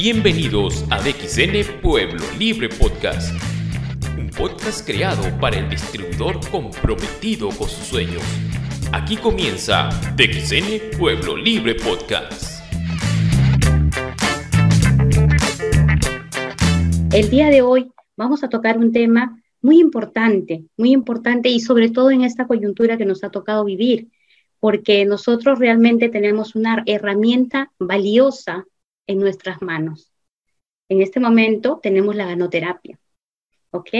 Bienvenidos a DXN Pueblo Libre Podcast, un podcast creado para el distribuidor comprometido con sus sueños. Aquí comienza DXN Pueblo Libre Podcast. El día de hoy vamos a tocar un tema muy importante, muy importante y sobre todo en esta coyuntura que nos ha tocado vivir, porque nosotros realmente tenemos una herramienta valiosa en nuestras manos. En este momento tenemos la ganoterapia. ¿Ok?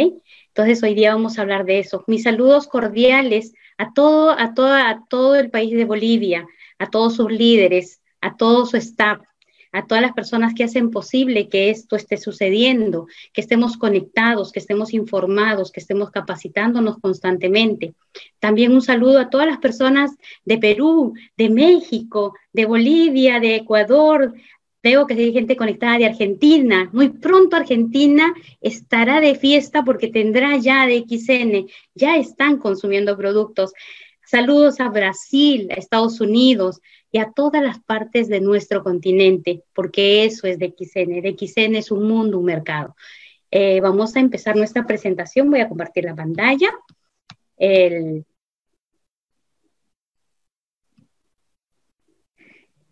Entonces hoy día vamos a hablar de eso. Mis saludos cordiales a todo, a toda, a todo el país de Bolivia, a todos sus líderes, a todo su staff, a todas las personas que hacen posible que esto esté sucediendo, que estemos conectados, que estemos informados, que estemos capacitándonos constantemente. También un saludo a todas las personas de Perú, de México, de Bolivia, de Ecuador, Veo que hay gente conectada de Argentina. Muy pronto Argentina estará de fiesta porque tendrá ya de XN. Ya están consumiendo productos. Saludos a Brasil, a Estados Unidos y a todas las partes de nuestro continente, porque eso es de XN. De XN es un mundo, un mercado. Eh, vamos a empezar nuestra presentación. Voy a compartir la pantalla. El,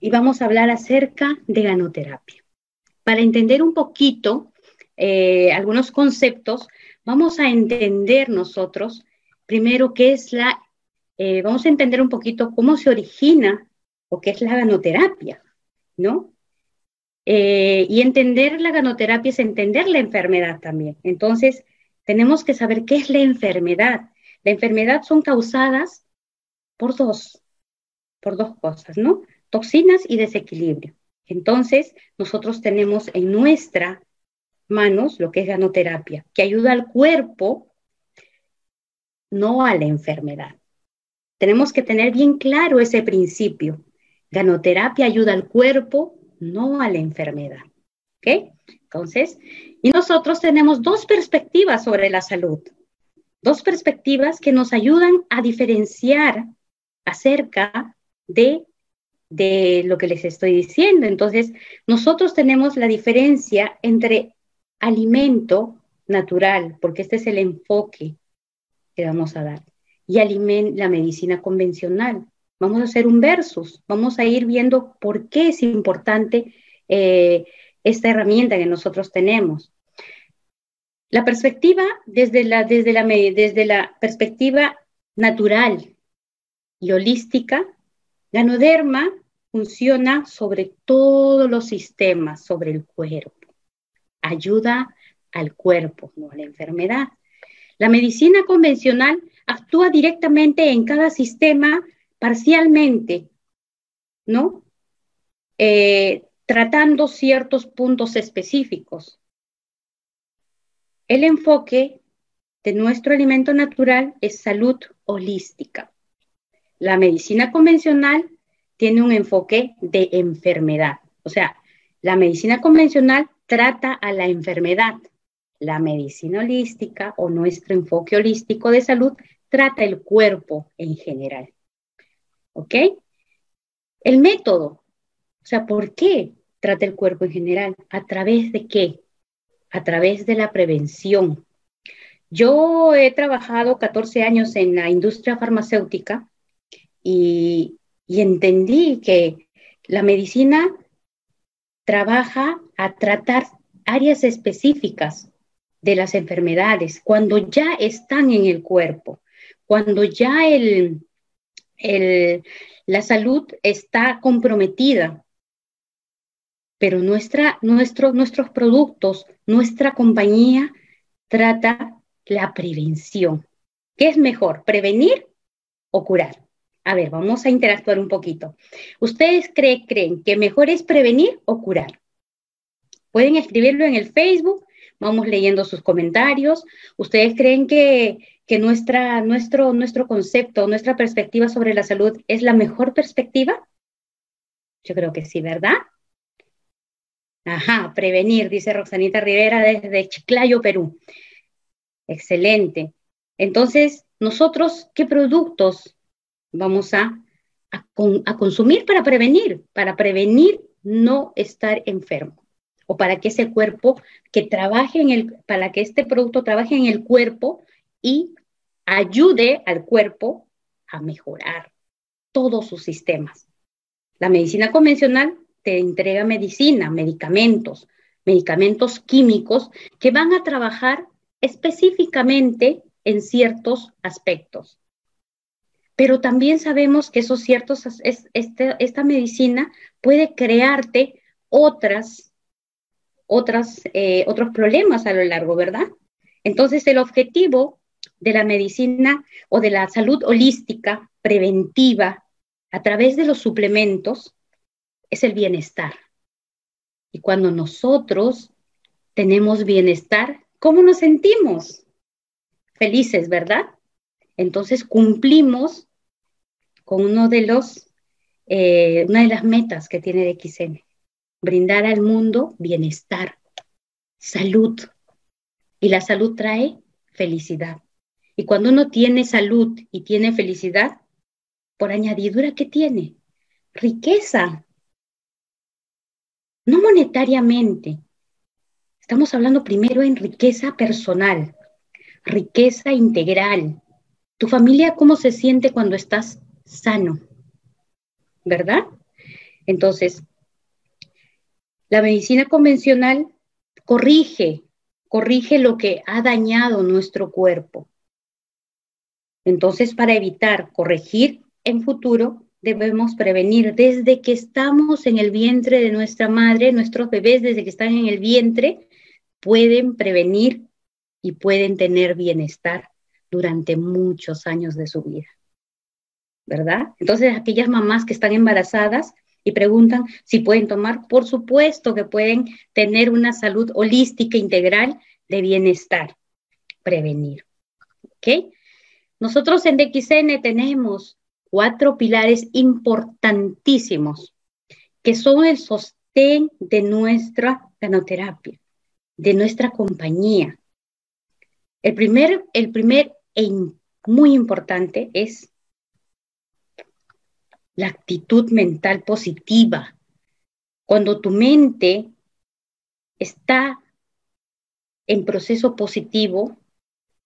y vamos a hablar acerca de ganoterapia. Para entender un poquito eh, algunos conceptos, vamos a entender nosotros primero qué es la, eh, vamos a entender un poquito cómo se origina o qué es la ganoterapia, ¿no? Eh, y entender la ganoterapia es entender la enfermedad también. Entonces, tenemos que saber qué es la enfermedad. La enfermedad son causadas por dos, por dos cosas, ¿no? Toxinas y desequilibrio. Entonces, nosotros tenemos en nuestras manos lo que es ganoterapia, que ayuda al cuerpo, no a la enfermedad. Tenemos que tener bien claro ese principio. Ganoterapia ayuda al cuerpo, no a la enfermedad. ¿Ok? Entonces, y nosotros tenemos dos perspectivas sobre la salud. Dos perspectivas que nos ayudan a diferenciar acerca de de lo que les estoy diciendo. Entonces, nosotros tenemos la diferencia entre alimento natural, porque este es el enfoque que vamos a dar, y la medicina convencional. Vamos a hacer un versus, vamos a ir viendo por qué es importante eh, esta herramienta que nosotros tenemos. La perspectiva desde la, desde la, desde la perspectiva natural y holística Ganoderma funciona sobre todos los sistemas, sobre el cuerpo. Ayuda al cuerpo, no a la enfermedad. La medicina convencional actúa directamente en cada sistema parcialmente, ¿no? Eh, tratando ciertos puntos específicos. El enfoque de nuestro alimento natural es salud holística. La medicina convencional tiene un enfoque de enfermedad. O sea, la medicina convencional trata a la enfermedad. La medicina holística o nuestro enfoque holístico de salud trata el cuerpo en general. ¿Ok? El método. O sea, ¿por qué trata el cuerpo en general? ¿A través de qué? A través de la prevención. Yo he trabajado 14 años en la industria farmacéutica y, entendí que la medicina trabaja a tratar áreas específicas de las enfermedades cuando ya están en el cuerpo, cuando ya el, la salud está comprometida. Pero nuestra, nuestros productos, nuestra compañía trata la prevención. ¿Qué es mejor, prevenir o curar? A ver, vamos a interactuar un poquito. ¿Ustedes creen que mejor es prevenir o curar? Pueden escribirlo en el Facebook, vamos leyendo sus comentarios. ¿Ustedes creen que, nuestra, nuestro, nuestro concepto, nuestra perspectiva sobre la salud es la mejor perspectiva? Yo creo que sí, ¿verdad? Ajá, prevenir, dice Roxanita Rivera desde Chiclayo, Perú. Excelente. Entonces, nosotros, ¿qué productos vamos a, a, consumir para prevenir, para prevenir no estar enfermo. o para que ese cuerpo que trabaje en el, para que este producto trabaje en el cuerpo y ayude al cuerpo a mejorar todos sus sistemas. La medicina convencional te entrega medicina, medicamentos, medicamentos químicos que van a trabajar específicamente en ciertos aspectos. Pero también sabemos que esos ciertos, este, esta medicina puede crearte otras, otras, eh, otros problemas a lo largo, ¿verdad? Entonces, el objetivo de la medicina o de la salud holística preventiva a través de los suplementos es el bienestar. Y cuando nosotros tenemos bienestar, ¿cómo nos sentimos? Felices, ¿verdad? Entonces cumplimos con uno de los, eh, una de las metas que tiene DXN, brindar al mundo bienestar, salud. Y la salud trae felicidad. Y cuando uno tiene salud y tiene felicidad, por añadidura, ¿qué tiene? Riqueza. No monetariamente. Estamos hablando primero en riqueza personal, riqueza integral. Tu familia, ¿cómo se siente cuando estás sano? ¿Verdad? Entonces, la medicina convencional corrige, corrige lo que ha dañado nuestro cuerpo. Entonces, para evitar corregir en futuro, debemos prevenir desde que estamos en el vientre de nuestra madre, nuestros bebés desde que están en el vientre, pueden prevenir y pueden tener bienestar durante muchos años de su vida. ¿Verdad? Entonces, aquellas mamás que están embarazadas y preguntan si pueden tomar, por supuesto que pueden tener una salud holística integral de bienestar, prevenir. ¿Ok? Nosotros en DXN tenemos cuatro pilares importantísimos que son el sostén de nuestra ganoterapia, de nuestra compañía. El primer, el primer e muy importante es la actitud mental positiva. Cuando tu mente está en proceso positivo,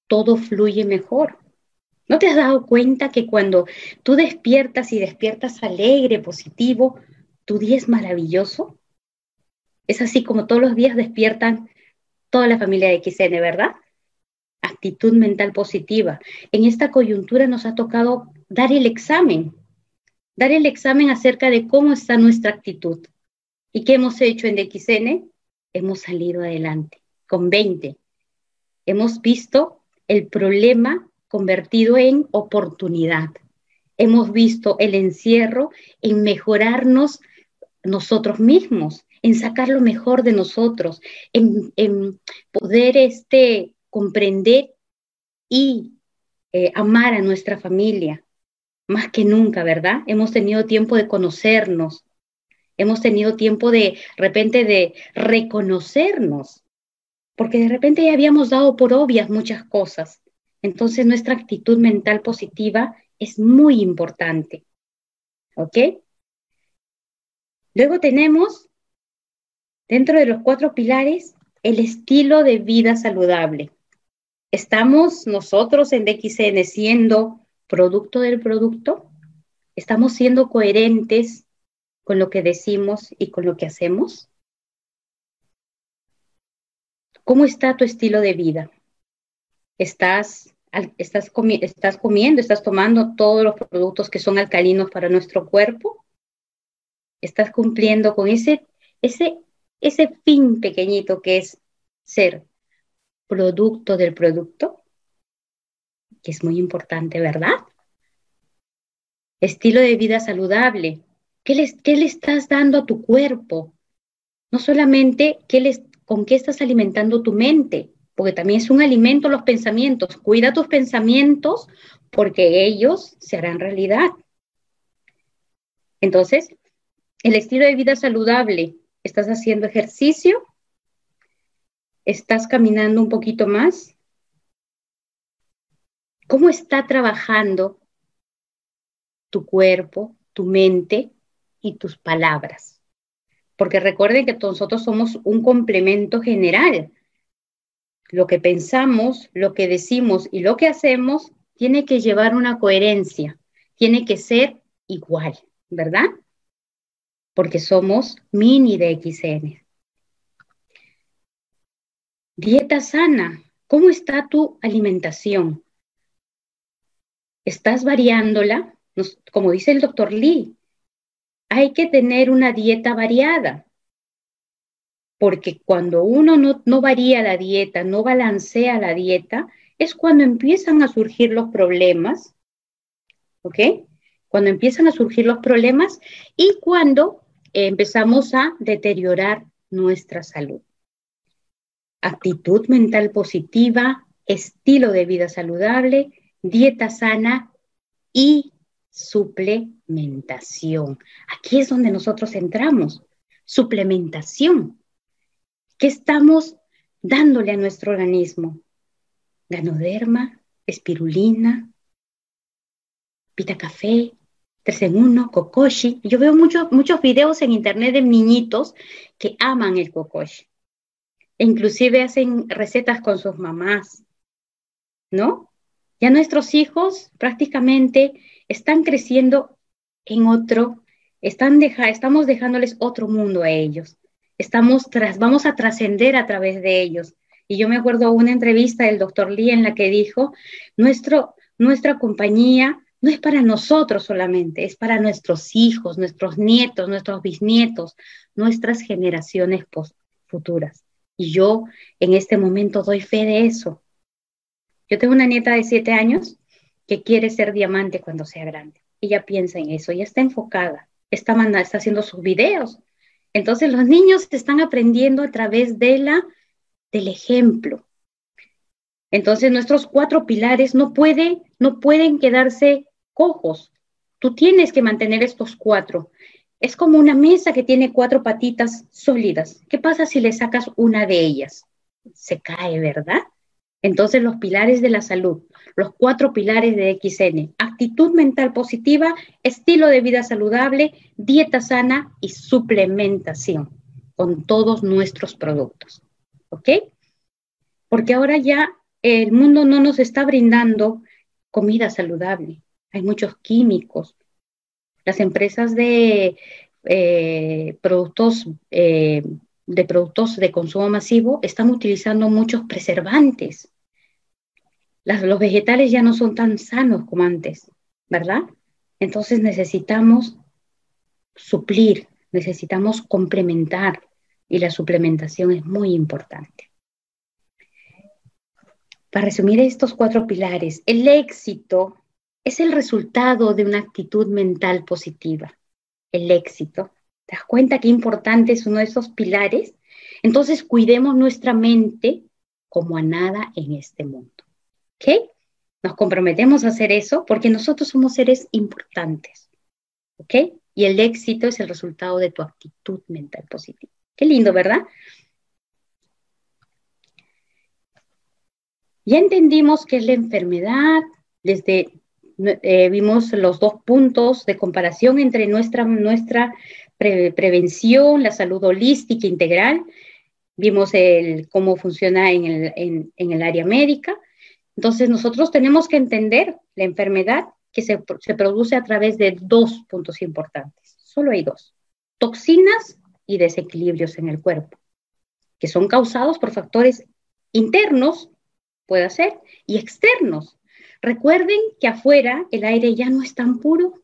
todo fluye mejor. ¿No te has dado cuenta que cuando tú despiertas y despiertas alegre, positivo, tu día es maravilloso? Es así como todos los días despiertan toda la familia de XN, ¿verdad? Actitud mental positiva. En esta coyuntura nos ha tocado dar el examen, dar el examen acerca de cómo está nuestra actitud. ¿Y qué hemos hecho en DXN? Hemos salido adelante con 20. Hemos visto el problema convertido en oportunidad. Hemos visto el encierro en mejorarnos nosotros mismos, en sacar lo mejor de nosotros, en, poder este, comprender y eh, amar a nuestra familia, más que nunca, ¿verdad? Hemos tenido tiempo de conocernos, hemos tenido tiempo de, repente, de reconocernos, porque de repente ya habíamos dado por obvias muchas cosas entonces nuestra actitud mental positiva es muy importante. ¿Ok? Luego tenemos, dentro de los cuatro pilares, el estilo de vida saludable. ¿Estamos nosotros en DXN siendo producto del producto? ¿Estamos siendo coherentes con lo que decimos y con lo que hacemos? ¿Cómo está tu estilo de vida? estás, estás, estás comiendo, estás tomando todos los productos que son alcalinos para nuestro cuerpo, estás cumpliendo con ese, ese, ese fin pequeñito que es ser producto del producto, que es muy importante, ¿verdad? Estilo de vida saludable. ¿Qué le, qué le estás dando a tu cuerpo? No solamente qué les, con qué estás alimentando tu mente, porque también es un alimento los pensamientos. Cuida tus pensamientos porque ellos se harán realidad. Entonces, el estilo de vida saludable, ¿estás haciendo ejercicio? ¿Estás caminando un poquito más? ¿Cómo está trabajando tu cuerpo, tu mente y tus palabras? porque recuerden que nosotros somos un complemento general. Lo que pensamos, lo que decimos y lo que hacemos tiene que llevar una coherencia, tiene que ser igual, ¿verdad? Porque somos mini de XN. Dieta sana. ¿Cómo está tu alimentación? ¿Estás variándola? Como dice el doctor Lee, hay que tener una dieta variada. Porque cuando uno no, no varía la dieta, no balancea la dieta, es cuando empiezan a surgir los problemas, ¿ok? Cuando empiezan a surgir los problemas y cuando empezamos a deteriorar nuestra salud. Actitud mental positiva, estilo de vida saludable, dieta sana y suplementación. Aquí es donde nosotros entramos. Suplementación. ¿Qué estamos dándole a nuestro organismo? ganoderma, espirulina, pita café, 3 en 1, kokoshi. Yo veo muchos muchos videos en internet de niñitos que aman el kokoshi. Inclusive hacen recetas con sus mamás, ¿no? Ya nuestros hijos prácticamente están creciendo en otro, estamos dejándoles otro mundo a ellos. Estamos tras, vamos a trascender a través de ellos. Y yo me acuerdo una entrevista del doctor Lee en la que dijo, Nuestro, nuestra compañía no es para nosotros solamente, es para nuestros hijos, nuestros nietos, nuestros bisnietos, nuestras generaciones futuras. Y yo en este momento doy fe de eso. Yo tengo una nieta de siete años que quiere ser diamante cuando sea grande. Ella piensa en eso, ella está enfocada, está, está haciendo sus videos. Entonces los niños están aprendiendo a través de la del ejemplo. Entonces nuestros cuatro pilares no, pueden, no pueden quedarse cojos. Tú tienes que mantener estos cuatro. Es como una mesa que tiene cuatro patitas sólidas. ¿Qué pasa si le sacas una de ellas? Se cae, ¿verdad? Entonces los pilares de la salud, los cuatro pilares de XN, actitud mental positiva, estilo de vida saludable, dieta sana y suplementación con todos nuestros productos. ¿ok? Porque ahora ya el mundo no nos está brindando comida saludable, hay muchos químicos. Las empresas de eh, productos eh, de productos de consumo masivo están utilizando muchos preservantes. los vegetales ya no son tan sanos como antes, ¿verdad? Entonces necesitamos suplir, necesitamos complementar y la suplementación es muy importante. Para resumir estos cuatro pilares, el éxito es el resultado de una actitud mental positiva. El éxito. ¿Te das cuenta qué importante es uno de esos pilares? Entonces cuidemos nuestra mente como a nada en este mundo. ¿Ok? Nos comprometemos a hacer eso porque nosotros somos seres importantes. ¿Ok? Y el éxito es el resultado de tu actitud mental positiva. Qué lindo, ¿verdad? Ya entendimos qué es la enfermedad, desde eh, vimos los dos puntos de comparación entre nuestra, nuestra prevención, la salud holística integral, vimos el, cómo funciona en el, en, el, área médica. Entonces nosotros tenemos que entender la enfermedad que se, se produce a través de dos puntos importantes. Solo hay dos. Toxinas y desequilibrios en el cuerpo, que son causados por factores internos, puede ser, y externos. Recuerden que afuera el aire ya no es tan puro,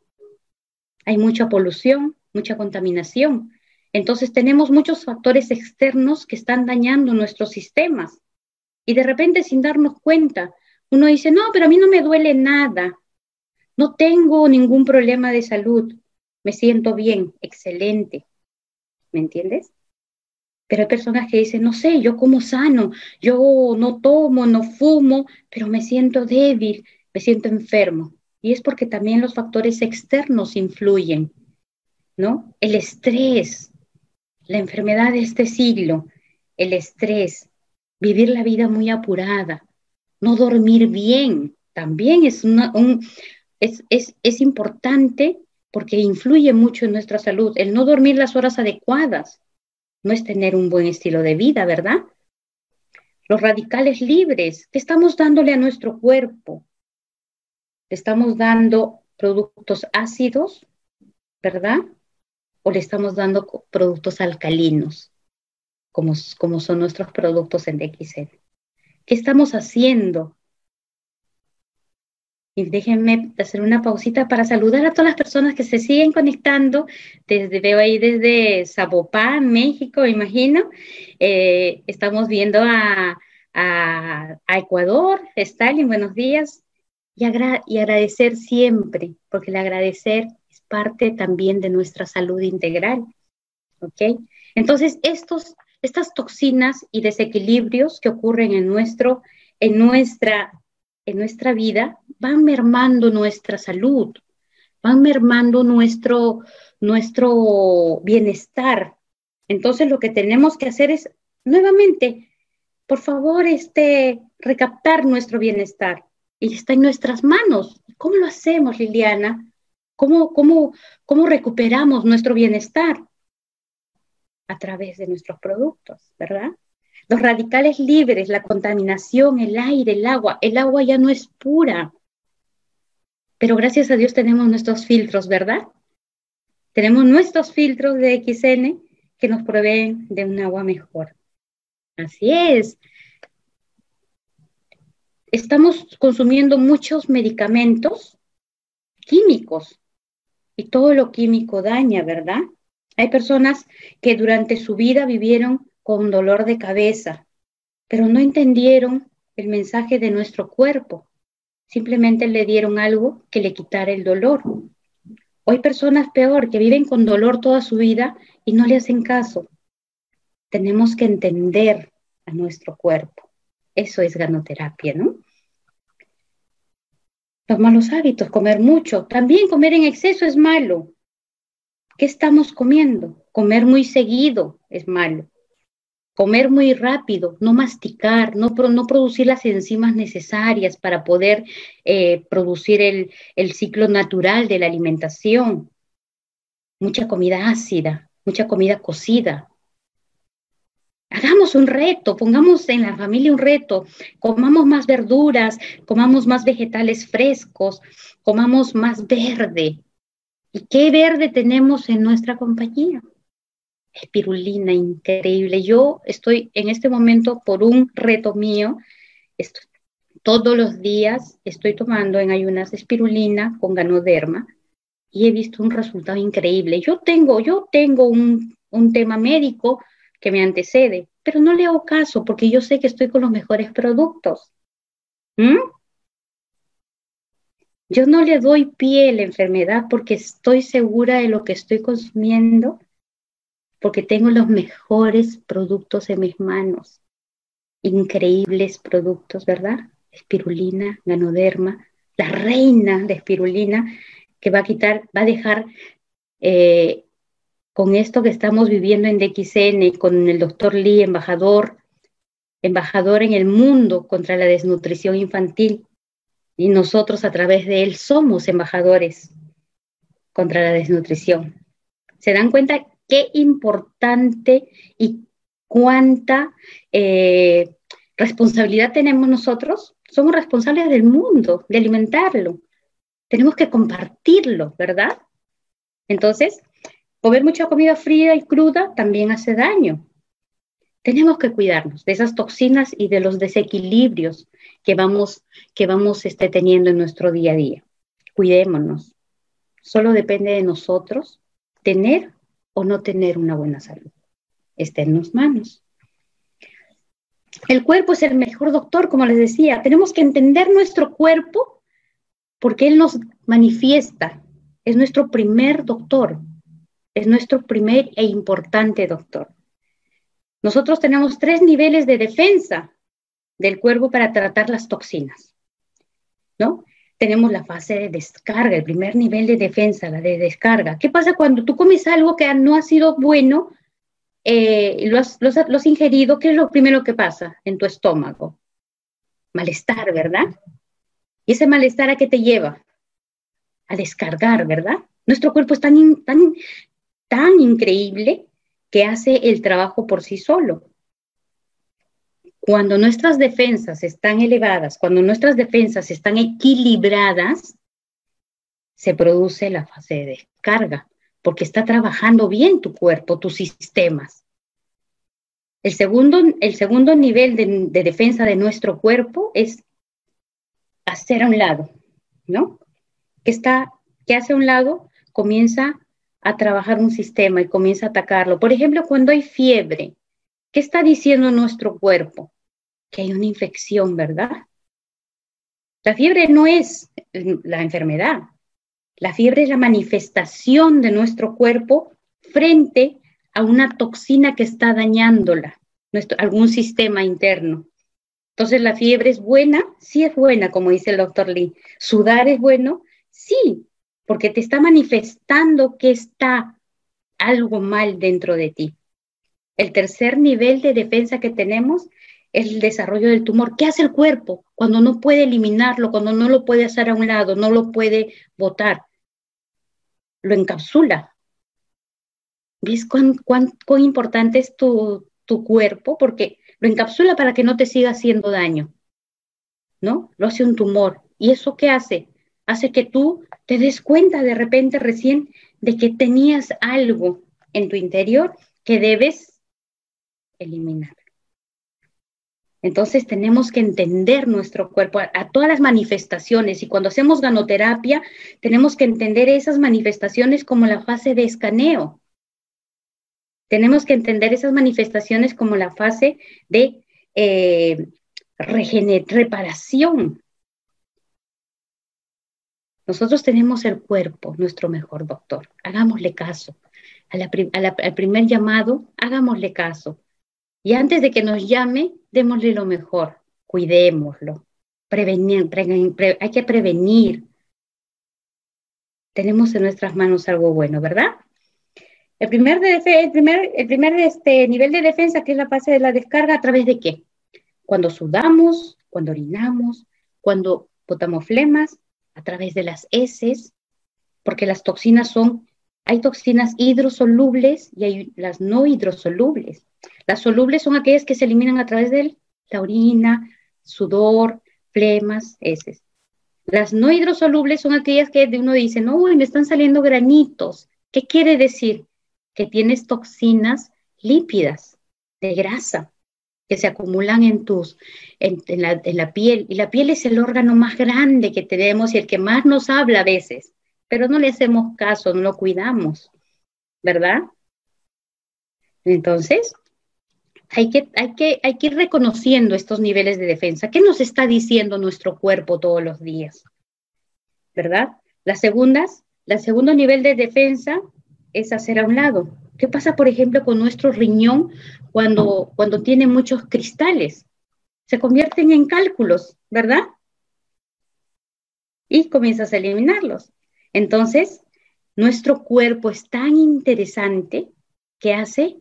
hay mucha polución, mucha contaminación. Entonces tenemos muchos factores externos que están dañando nuestros sistemas. Y de repente sin darnos cuenta, uno dice, no, pero a mí no me duele nada, no tengo ningún problema de salud, me siento bien, excelente. ¿me entiendes? Pero hay personas que dicen, no sé, yo como sano, yo no tomo, no fumo, pero me siento débil, me siento enfermo. Y es porque también los factores externos influyen, ¿no? El estrés, la enfermedad de este siglo, el estrés, vivir la vida muy apurada, no dormir bien, también es, es, es importante porque influye mucho en nuestra salud. El no dormir las horas adecuadas no es tener un buen estilo de vida, ¿verdad? Los radicales libres, ¿qué estamos dándole a nuestro cuerpo? ¿Le estamos dando productos ácidos, ¿verdad? ¿O le estamos dando productos alcalinos, como, son nuestros productos en DXL? ¿Qué estamos haciendo? Y déjenme hacer una pausita para saludar a todas las personas que se siguen conectando. Desde, veo ahí desde Zapopan, México, imagino. Eh, estamos viendo a, a, Ecuador. Stalin, buenos días y, agradecer siempre, porque el agradecer es parte también de nuestra salud integral. ¿Ok? Entonces, estos, estas toxinas y desequilibrios que ocurren en, nuestro, en, nuestra, en nuestra vida van mermando nuestra salud, van mermando nuestro, nuestro bienestar. Entonces, lo que tenemos que hacer es, nuevamente, por favor, este, recaptar nuestro bienestar y está en nuestras manos. ¿Cómo lo hacemos, Liliana? ¿Cómo, cómo, cómo recuperamos nuestro bienestar? A través de nuestros productos, ¿verdad? Los radicales libres, la contaminación, el aire, el agua. El agua ya no es pura. Pero gracias a Dios tenemos nuestros filtros, ¿verdad? Tenemos nuestros filtros de XN que nos proveen de un agua mejor. Así es estamos consumiendo muchos medicamentos químicos y todo lo químico daña, ¿verdad? Hay personas que durante su vida vivieron con dolor de cabeza, pero no entendieron el mensaje de nuestro cuerpo. Simplemente le dieron algo que le quitara el dolor. O hay personas peor que viven con dolor toda su vida y no le hacen caso. Tenemos que entender a nuestro cuerpo. Eso es ganoterapia, ¿no? Los malos hábitos, comer mucho. También comer en exceso es malo. ¿Qué estamos comiendo? Comer muy seguido es malo. Comer muy rápido, no masticar, no, no producir las enzimas necesarias para poder eh, producir el, el ciclo natural de la alimentación. Mucha comida ácida, mucha comida cocida, Hagamos un reto, pongamos en la familia un reto, comamos más verduras, comamos más vegetales frescos, comamos más verde. ¿Y qué verde tenemos en nuestra compañía? Espirulina, increíble. Yo estoy en este momento por un reto mío. todos los días estoy tomando en ayunas espirulina con ganoderma y he visto un resultado increíble. Yo tengo, yo tengo un, un tema médico que me antecede, pero no le hago caso porque yo sé que estoy con los mejores productos. ¿Mm? Yo no le doy pie a la enfermedad porque estoy segura de lo que estoy consumiendo, porque tengo los mejores productos en mis manos. Increíbles productos, ¿verdad? Espirulina, ganoderma, la reina de espirulina que va a quitar, va a dejar eh, con esto que estamos viviendo en DXN, con el doctor Lee, embajador, embajador en el mundo contra la desnutrición infantil, y nosotros a través de él somos embajadores contra la desnutrición. ¿Se dan cuenta qué importante y cuánta eh, responsabilidad tenemos nosotros? Somos responsables del mundo, de alimentarlo. Tenemos que compartirlo, ¿verdad? Entonces, Comer mucha comida fría y cruda también hace daño. Tenemos que cuidarnos de esas toxinas y de los desequilibrios que vamos, que vamos este, teniendo en nuestro día a día. Cuidémonos. Solo depende de nosotros tener o no tener una buena salud. Está en nuestras manos. El cuerpo es el mejor doctor, como les decía. Tenemos que entender nuestro cuerpo porque él nos manifiesta. Es nuestro primer doctor. Es nuestro primer e importante doctor. Nosotros tenemos tres niveles de defensa del cuerpo para tratar las toxinas, ¿no? Tenemos la fase de descarga, el primer nivel de defensa, la de descarga. ¿Qué pasa cuando tú comes algo que no ha sido bueno, eh, lo, has, ingerido? ¿Qué es lo primero que pasa en tu estómago? Malestar, ¿verdad? ¿Y ese malestar a qué te lleva? A descargar, ¿verdad? Nuestro cuerpo es tan, tan, tan increíble que hace el trabajo por sí solo. Cuando nuestras defensas están elevadas, cuando nuestras defensas están equilibradas, se produce la fase de descarga, porque está trabajando bien tu cuerpo, tus sistemas. El segundo, el segundo nivel de, de defensa de nuestro cuerpo es hacer a un lado, ¿no? Que que hace a un lado, comienza a trabajar un sistema y comienza a atacarlo. Por ejemplo, cuando hay fiebre, ¿qué está diciendo nuestro cuerpo? Que hay una infección, ¿verdad? La fiebre no es la enfermedad. La fiebre es la manifestación de nuestro cuerpo frente a una toxina que está dañándola, nuestro, algún sistema interno. Entonces, ¿la fiebre es buena? Sí es buena, como dice el doctor Lee. ¿Sudar es bueno? Sí, porque te está manifestando que está algo mal dentro de ti. El tercer nivel de defensa que tenemos el desarrollo del tumor. ¿Qué hace el cuerpo cuando no puede eliminarlo, cuando no lo puede hacer a un lado, no lo puede botar? Lo encapsula. ¿Ves cuán, cuán, cuán importante es tu, tu cuerpo? Porque lo encapsula para que no te siga haciendo daño, ¿no? Lo hace un tumor. ¿Y eso qué hace? Hace que tú te des cuenta de repente recién de que tenías algo en tu interior que debes eliminar. Entonces tenemos que entender nuestro cuerpo a, todas las manifestaciones y cuando hacemos ganoterapia tenemos que entender esas manifestaciones como la fase de escaneo. Tenemos que entender esas manifestaciones como la fase de eh, reparación. Nosotros tenemos el cuerpo, nuestro mejor doctor. Hagámosle caso. Al primer llamado, hagámosle caso. Y antes de que nos llame, démosle lo mejor. Cuidémoslo. Prevenir, pre, pre, hay que prevenir. Tenemos en nuestras manos algo bueno, ¿verdad? El primer, el primer, el primer este, nivel de defensa, que es la fase de la descarga, ¿a través de qué? Cuando sudamos, cuando orinamos, cuando botamos flemas, a través de las heces, porque las toxinas son, hay toxinas hidrosolubles y hay las no hidrosolubles. Las solubles son aquellas que se eliminan a través de la orina, sudor, flemas, heces. Las no hidrosolubles son aquellas que uno dice, no, me están saliendo granitos. ¿Qué quiere decir? que tienes toxinas lípidas de grasa que se acumulan en tus en, en, la, en, la, piel y la piel es el órgano más grande que tenemos y el que más nos habla a veces pero no le hacemos caso no lo cuidamos verdad entonces hay que, hay, que, hay que ir reconociendo estos niveles de defensa. ¿Qué nos está diciendo nuestro cuerpo todos los días? ¿Verdad? Las segundas, el segundo nivel de defensa es hacer a un lado. ¿Qué pasa, por ejemplo, con nuestro riñón cuando, cuando tiene muchos cristales? Se convierten en cálculos, ¿verdad? Y comienzas a eliminarlos. Entonces, nuestro cuerpo es tan interesante que hace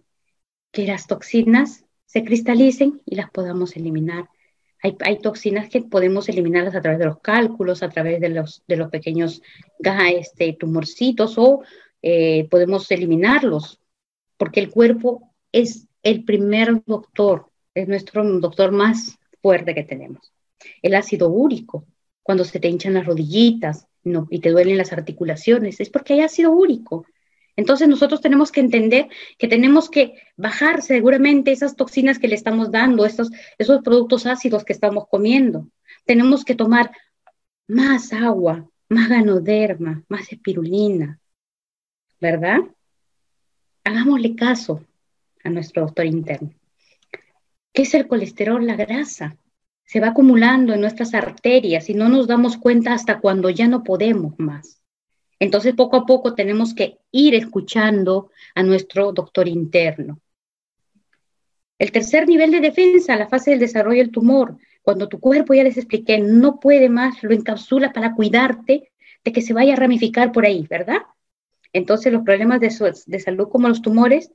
que las toxinas se cristalicen y las podamos eliminar. Hay, toxinas que podemos eliminarlas a través de los cálculos, a través de los, de los pequeños este, tumorcitos o eh, podemos eliminarlos, porque el cuerpo es el primer doctor, es nuestro doctor más fuerte que tenemos. El ácido úrico, cuando se te hinchan las rodillitas no, y te duelen las articulaciones, es porque hay ácido úrico. Entonces nosotros tenemos que entender que tenemos que bajar seguramente esas toxinas que le estamos dando, esos, esos productos ácidos que estamos comiendo. Tenemos que tomar más agua, más ganoderma, más espirulina, ¿verdad? Hagámosle caso a nuestro doctor interno. ¿Qué es el colesterol? La grasa. Se va acumulando en nuestras arterias y no nos damos cuenta hasta cuando ya no podemos más. Entonces, poco a poco tenemos que ir escuchando a nuestro doctor interno. El tercer nivel de defensa, la fase del desarrollo del tumor, cuando tu cuerpo, ya les expliqué, no puede más, lo encapsula para cuidarte de que se vaya a ramificar por ahí, ¿verdad? Entonces, los problemas de, de salud como los tumores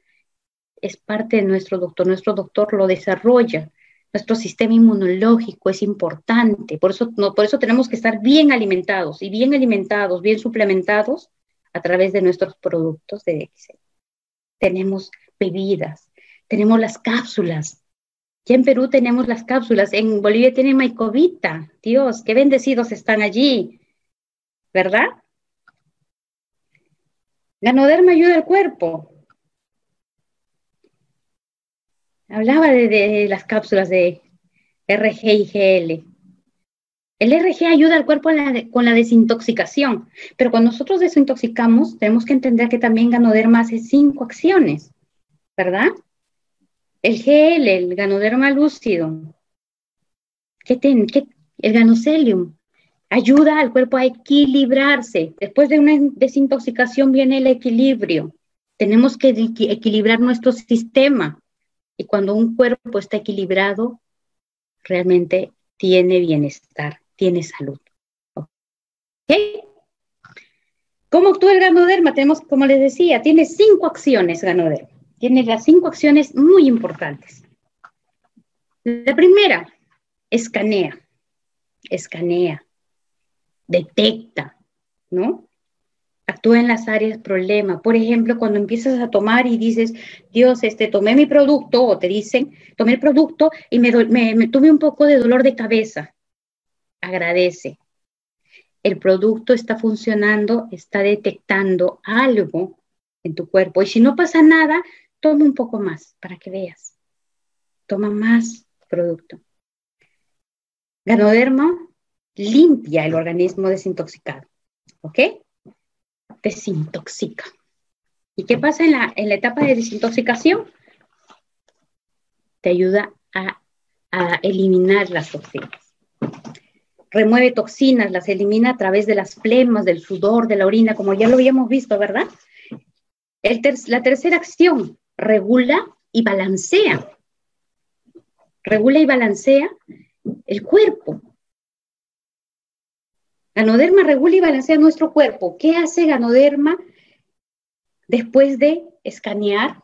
es parte de nuestro doctor. Nuestro doctor lo desarrolla. Nuestro sistema inmunológico es importante. Por eso, no, por eso tenemos que estar bien alimentados y bien alimentados, bien suplementados a través de nuestros productos de DXL. Tenemos bebidas, tenemos las cápsulas. Ya en Perú tenemos las cápsulas, en Bolivia tienen maicovita. Dios, qué bendecidos están allí, ¿verdad? Ganoderma ayuda al cuerpo. Hablaba de, las cápsulas de RG y GL. El RG ayuda al cuerpo con la desintoxicación, pero cuando nosotros desintoxicamos, tenemos que entender que también Ganoderma hace cinco acciones, ¿verdad? El GL, el Ganoderma lúcido, ¿qué ten, el Ganocelium, ayuda al cuerpo a equilibrarse. Después de una desintoxicación viene el equilibrio. Tenemos que equilibrar nuestro sistema. Y cuando un cuerpo está equilibrado, realmente tiene bienestar tiene salud. ¿Ok? ¿Cómo actúa el ganoderma? Tenemos, como les decía, tiene cinco acciones ganoderma. Tiene las cinco acciones muy importantes. La primera, escanea, escanea, detecta, ¿no? Actúa en las áreas problema. Por ejemplo, cuando empiezas a tomar y dices, Dios, este, tomé mi producto, o te dicen, tomé el producto y me, me tuve un poco de dolor de cabeza agradece. El producto está funcionando, está detectando algo en tu cuerpo. Y si no pasa nada, toma un poco más para que veas. Toma más producto. Ganoderma limpia el organismo desintoxicado. ¿Ok? Desintoxica. ¿Y qué pasa en la, en la etapa de desintoxicación? Te ayuda a, a eliminar las toxinas remueve toxinas, las elimina a través de las flemas, del sudor, de la orina, como ya lo habíamos visto, ¿verdad? la tercera acción, regula y balancea. Regula y balancea el cuerpo. Ganoderma regula y balancea nuestro cuerpo. ¿Qué hace Ganoderma después de escanear?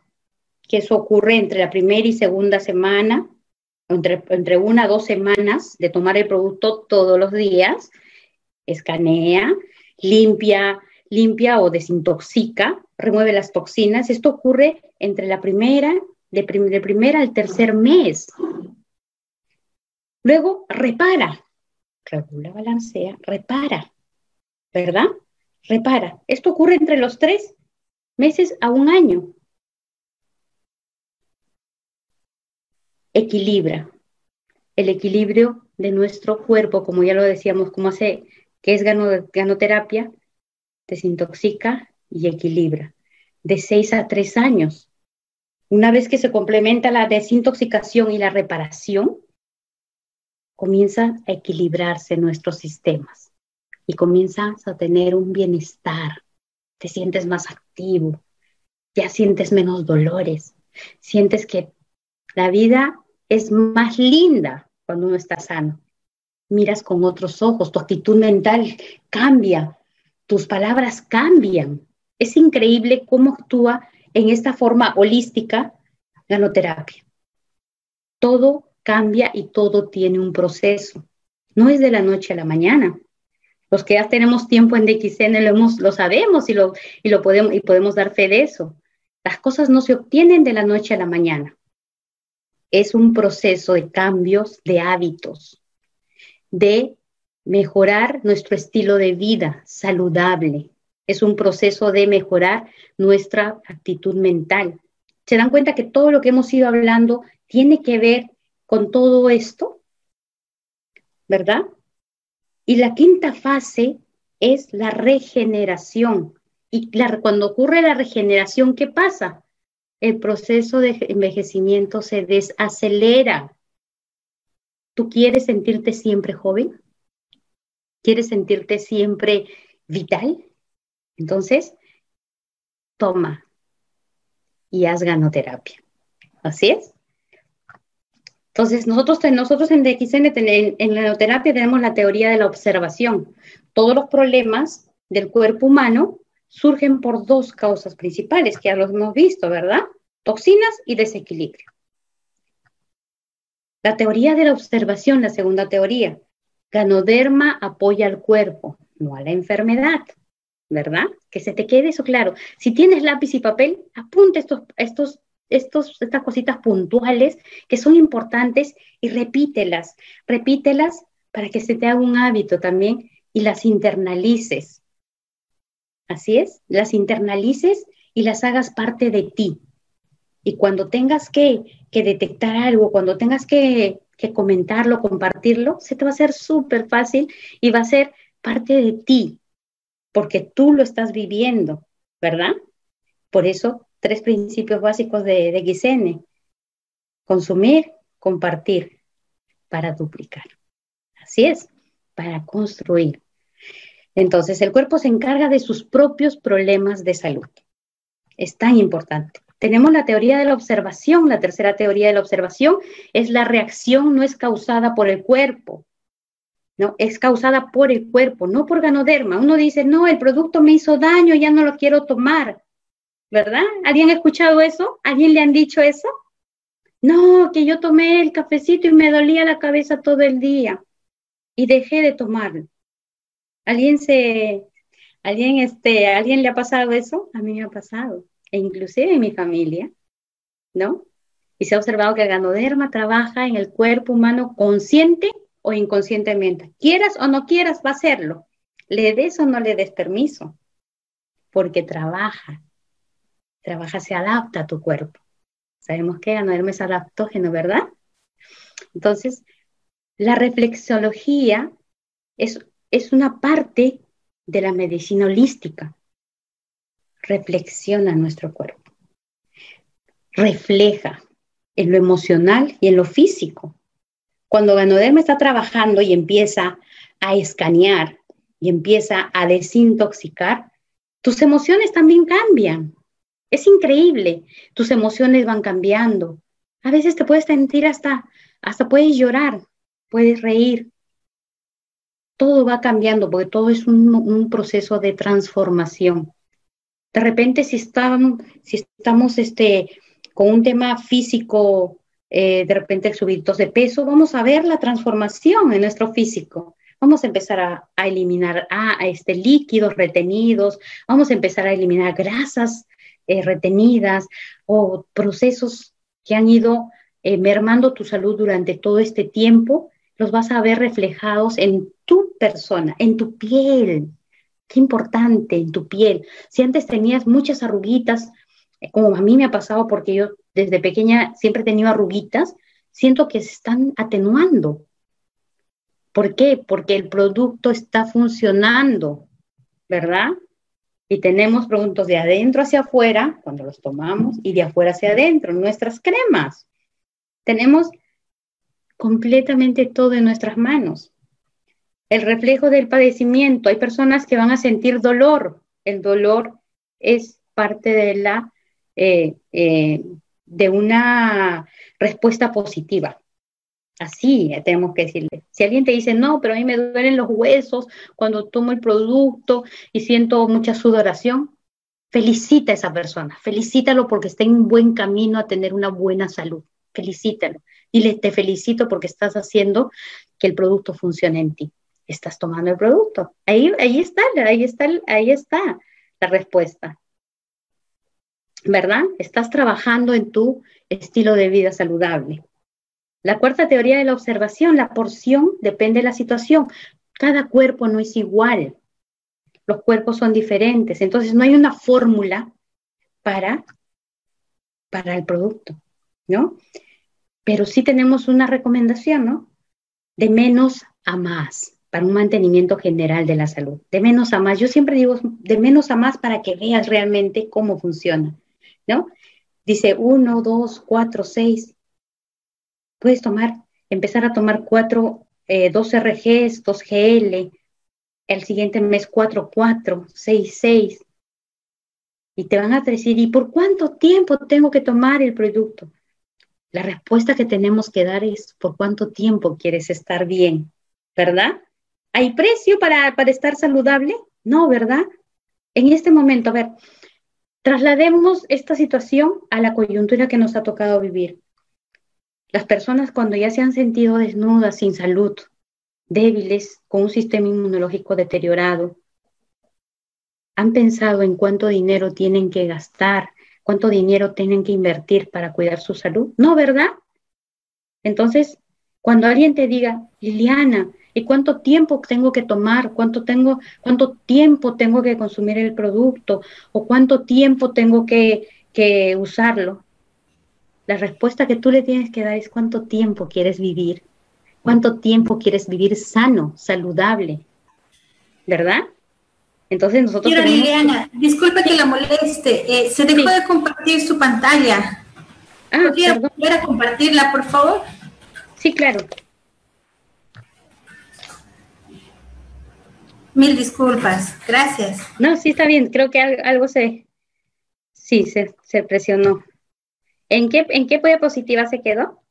Que eso ocurre entre la primera y segunda semana entre, una a dos semanas de tomar el producto todos los días, escanea, limpia, limpia o desintoxica, remueve las toxinas. Esto ocurre entre la primera, de, de primera al tercer mes. Luego, repara, regula, balancea, repara, ¿verdad? Repara. Esto ocurre entre los tres meses a un año. equilibra el equilibrio de nuestro cuerpo, como ya lo decíamos, como hace, que es ganoterapia, desintoxica y equilibra, de seis a tres años. Una vez que se complementa la desintoxicación y la reparación, comienza a equilibrarse nuestros sistemas y comienzas a tener un bienestar, te sientes más activo, ya sientes menos dolores, sientes que la vida es más linda cuando uno está sano. Miras con otros ojos, tu actitud mental cambia, tus palabras cambian. Es increíble cómo actúa en esta forma holística la ganoterapia. Todo cambia y todo tiene un proceso. No es de la noche a la mañana. Los que ya tenemos tiempo en DXN lo, hemos, lo sabemos y, lo, y, lo podemos, y podemos dar fe de eso. Las cosas no se obtienen de la noche a la mañana es un proceso de cambios de hábitos, de mejorar nuestro estilo de vida saludable. Es un proceso de mejorar nuestra actitud mental. ¿Se dan cuenta que todo lo que hemos ido hablando tiene que ver con todo esto? ¿Verdad? Y la quinta fase es la regeneración. Y cuando ocurre la regeneración, ¿qué pasa? el proceso de envejecimiento se desacelera. ¿Tú quieres sentirte siempre joven? ¿Quieres sentirte siempre vital? Entonces, toma y haz ganoterapia. ¿Así es? Entonces, nosotros, nosotros en DXN, en, la ganoterapia tenemos la teoría de la observación. Todos los problemas del cuerpo humano surgen por dos causas principales, que ya los hemos visto, ¿verdad? Toxinas y desequilibrio. La teoría de la observación, la segunda teoría. Ganoderma apoya al cuerpo, no a la enfermedad, ¿verdad? Que se te quede eso claro. Si tienes lápiz y papel, apunte estos, estos estas cositas puntuales que son importantes y repítelas, repítelas para que se te haga un hábito también y las internalices. Así es, las internalices y las hagas parte de ti. Y cuando tengas que, que detectar algo, cuando tengas que, que comentarlo, compartirlo, se te va a hacer súper fácil y va a ser parte de ti, porque tú lo estás viviendo, ¿verdad? Por eso, tres principios básicos de, de Consumir, compartir, para duplicar. Así es, para construir. Entonces, el cuerpo se encarga de sus propios problemas de salud. Es tan importante. Tenemos la teoría de la observación. La tercera teoría de la observación es la reacción no es causada por el cuerpo, no, es causada por el cuerpo, no por ganoderma. Uno dice, no, el producto me hizo daño, ya no lo quiero tomar. ¿Verdad? ¿Alguien ha escuchado eso? ¿Alguien le han dicho eso? No, que yo tomé el cafecito y me dolía la cabeza todo el día y dejé de tomarlo. ¿Alguien se, alguien, este, alguien le ha pasado eso? A mí me ha pasado, e inclusive en mi familia, ¿no? Y se ha observado que el ganoderma trabaja en el cuerpo humano consciente o inconscientemente. Quieras o no quieras, va a hacerlo. Le des o no le des permiso, porque trabaja. Trabaja, se adapta a tu cuerpo. Sabemos que ganoderma es adaptógeno, ¿verdad? Entonces, la reflexología es, es una parte de la medicina holística. Reflexiona nuestro cuerpo. Refleja en lo emocional y en lo físico. Cuando Ganoderma está trabajando y empieza a escanear y empieza a desintoxicar, tus emociones también cambian. Es increíble, tus emociones van cambiando. A veces te puedes sentir hasta, hasta puedes llorar, puedes reír. Todo va cambiando porque todo es un, proceso de transformación. De repente, si, si estamos este, con un tema físico eh, de repente subidos de peso, vamos a ver la transformación en nuestro físico. Vamos a empezar a, eliminar a, este, líquidos retenidos, vamos a empezar a eliminar grasas eh, retenidas o procesos que han ido eh, mermando tu salud durante todo este tiempo, los vas a ver reflejados en tu persona, en tu piel. Qué importante, en tu piel. Si antes tenías muchas arruguitas, como a mí me ha pasado porque yo desde pequeña siempre he tenido arruguitas, siento que se están atenuando. ¿Por qué? Porque el producto está funcionando, ¿verdad? Y tenemos productos de adentro hacia afuera, cuando los tomamos, y de afuera hacia adentro, nuestras cremas. Tenemos completamente todo en nuestras manos. El reflejo del padecimiento. Hay personas que van a sentir dolor. El dolor es parte de la eh, eh, de una respuesta positiva. Así tenemos que decirle. Si alguien te dice, no, pero a mí me duelen los huesos cuando tomo el producto y siento mucha sudoración, felicita a esa persona, felicítalo porque está en un buen camino a tener una buena salud. Felicítalo. Dile, te felicito porque estás haciendo que el producto funcione en ti. Estás tomando el producto. Ahí, ahí está, ahí está, ahí está la respuesta. ¿verdad? Estás trabajando en tu estilo de vida saludable. La cuarta teoría de la observación, la porción depende de la situación. Cada cuerpo no es igual. Los cuerpos son diferentes. Entonces no hay una fórmula para, para el producto, ¿no? Pero sí tenemos una recomendación, ¿no? De menos a más para un mantenimiento general de la salud. De menos a más. Yo siempre digo de menos a más para que veas realmente cómo funciona. ¿no? Dice uno, dos, cuatro, seis. Puedes tomar, empezar a tomar cuatro, eh, dos RGs, dos GL, el siguiente mes cuatro, cuatro, seis, seis. Y te van a decir, ¿y por cuánto tiempo tengo que tomar el producto? La respuesta que tenemos que dar es, ¿por cuánto tiempo quieres estar bien? ¿Verdad? ¿Hay precio para, para estar saludable? No, ¿verdad? En este momento, a ver, Traslademos esta situación a la coyuntura que nos ha tocado vivir. Las personas cuando ya se han sentido desnudas, sin salud, débiles, con un sistema inmunológico deteriorado, han pensado en cuánto dinero tienen que gastar cuánto dinero tienen que invertir para cuidar su salud. No, ¿verdad? Entonces, cuando alguien te diga, Liliana, ¿y cuánto tiempo tengo que tomar? ¿Cuánto, tengo, ¿Cuánto tiempo tengo que consumir el producto? ¿O cuánto tiempo tengo que, que usarlo? La respuesta que tú le tienes que dar es cuánto tiempo quieres vivir, cuánto tiempo quieres vivir sano, saludable, ¿verdad? Entonces nosotros... Quiero, Liliana, disculpe que la moleste, eh, se dejó de compartir su pantalla. Ah, ¿Podría volver a compartirla, por favor? Sí, claro. Mil disculpas, gracias. No, sí está bien, creo que algo se, sí, se, se presionó. ¿En qué, ¿En qué diapositiva se quedó?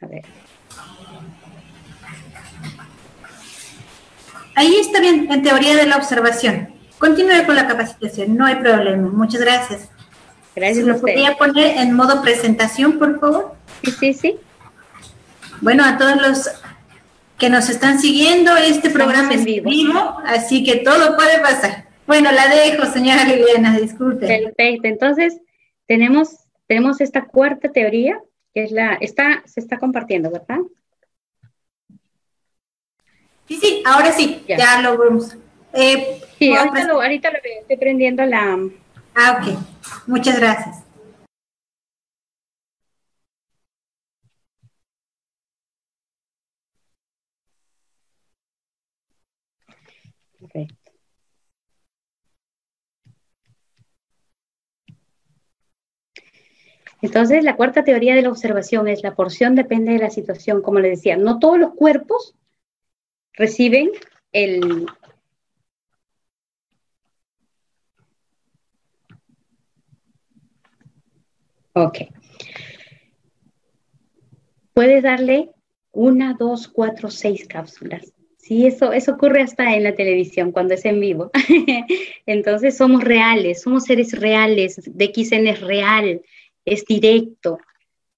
A ver. Ahí está bien, en teoría de la observación. Continúe con la capacitación, no hay problema. Muchas gracias. Gracias. ¿Lo podría poner en modo presentación, por favor? Sí, sí, sí. Bueno, a todos los que nos están siguiendo, este programa es vivo, así que todo puede pasar. Bueno, la dejo, señora Liliana, disculpe. Perfecto. Entonces, tenemos, tenemos esta cuarta teoría, que es la, está, se está compartiendo, ¿verdad? Sí, sí, ahora sí, ya, lo vemos. Eh, sí, ahorita lo, ahorita lo veo, estoy prendiendo la... Ah, ok. Muchas gracias. Perfecto. Entonces, la cuarta teoría de la observación es la porción depende de la situación. Como les decía, no todos los cuerpos reciben el... Ok. Puedes darle una, dos, cuatro, seis cápsulas. Sí, eso, eso ocurre hasta en la televisión cuando es en vivo. Entonces somos reales, somos seres reales, DXN es real, es directo.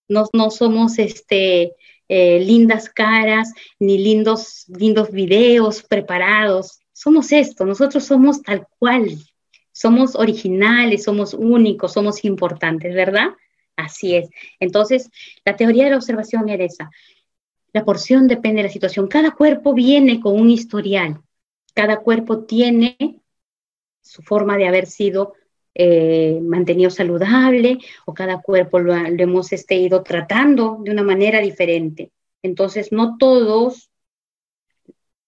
No, no somos este, eh, lindas caras, ni lindos, lindos videos preparados. Somos esto, nosotros somos tal cual, somos originales, somos únicos, somos importantes, ¿verdad? Así es. Entonces, la teoría de la observación era esa. La porción depende de la situación. Cada cuerpo viene con un historial. Cada cuerpo tiene su forma de haber sido eh, mantenido saludable o cada cuerpo lo, hemos este, ido tratando de una manera diferente. Entonces, no todos,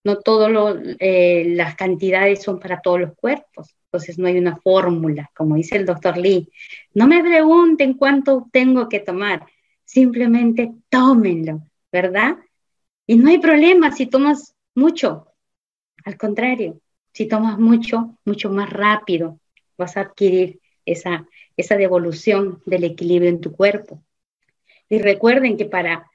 no todas eh, las cantidades son para todos los cuerpos. Entonces, no hay una fórmula, como dice el doctor Lee. No me pregunten cuánto tengo que tomar, simplemente tómenlo, ¿verdad? Y no hay problema si tomas mucho. Al contrario, si tomas mucho, mucho más rápido vas a adquirir esa, esa devolución del equilibrio en tu cuerpo. Y recuerden que para,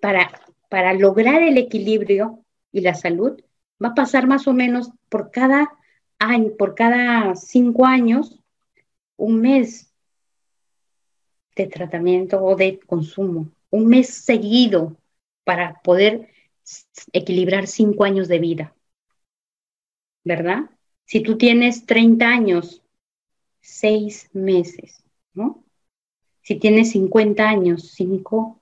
para, para lograr el equilibrio y la salud, va a pasar más o menos por cada año, por cada cinco años, un mes de tratamiento o de consumo, un mes seguido para poder equilibrar cinco años de vida. ¿Verdad? Si tú tienes 30 años seis meses, ¿no? Si tienes 50 años, cinco,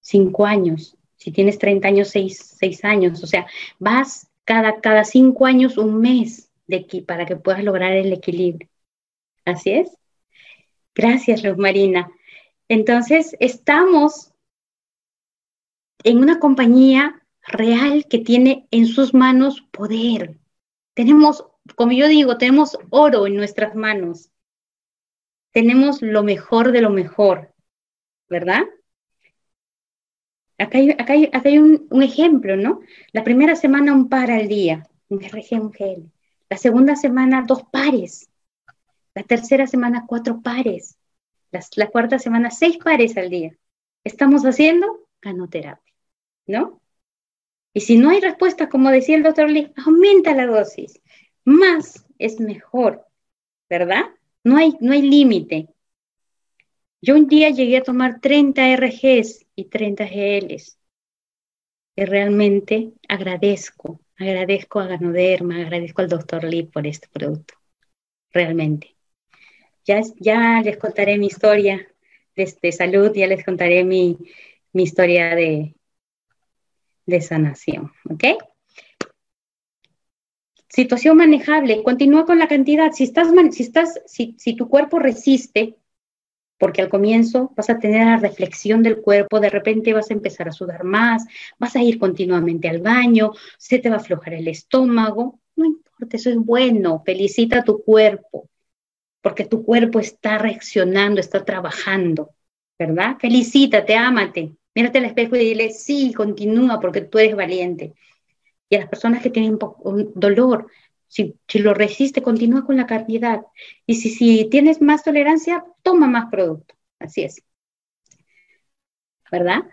cinco años. Si tienes 30 años, seis, seis años. O sea, vas cada, cada cinco años un mes de aquí para que puedas lograr el equilibrio. Así es. Gracias, Luz Marina. Entonces, estamos en una compañía real que tiene en sus manos poder. Tenemos, como yo digo, tenemos oro en nuestras manos tenemos lo mejor de lo mejor, ¿verdad? Acá hay, un, ejemplo, ¿no? La primera semana un par al día, un RG, un GL. La segunda semana dos pares. La tercera semana cuatro pares. La, cuarta semana seis pares al día. Estamos haciendo canoterapia, ¿no? Y si no hay respuesta, como decía el doctor Lee, aumenta la dosis. Más es mejor, ¿verdad? No hay, no hay límite. Yo un día llegué a tomar 30 RGs y 30 GLs. Y realmente agradezco, agradezco a Ganoderma, agradezco al doctor Lee por este producto. realmente. Ya, ya les contaré mi historia de, salud, ya les contaré mi, historia de, de sanación, ¿ok? Situación manejable, continúa con la cantidad. Si estás, si estás, si, tu cuerpo resiste, porque al comienzo vas a tener la reflexión del cuerpo, de repente vas a empezar a sudar más, vas a ir continuamente al baño, se te va a aflojar el estómago, no importa, eso es bueno, felicita a tu cuerpo, porque tu cuerpo está reaccionando, está trabajando, ¿verdad? Felicítate, ámate, mírate al espejo y dile, sí, continúa porque tú eres valiente. Y a las personas que tienen dolor, si, lo resiste, continúa con la cantidad. Y si, si tienes más tolerancia, toma más producto. Así es. ¿Verdad?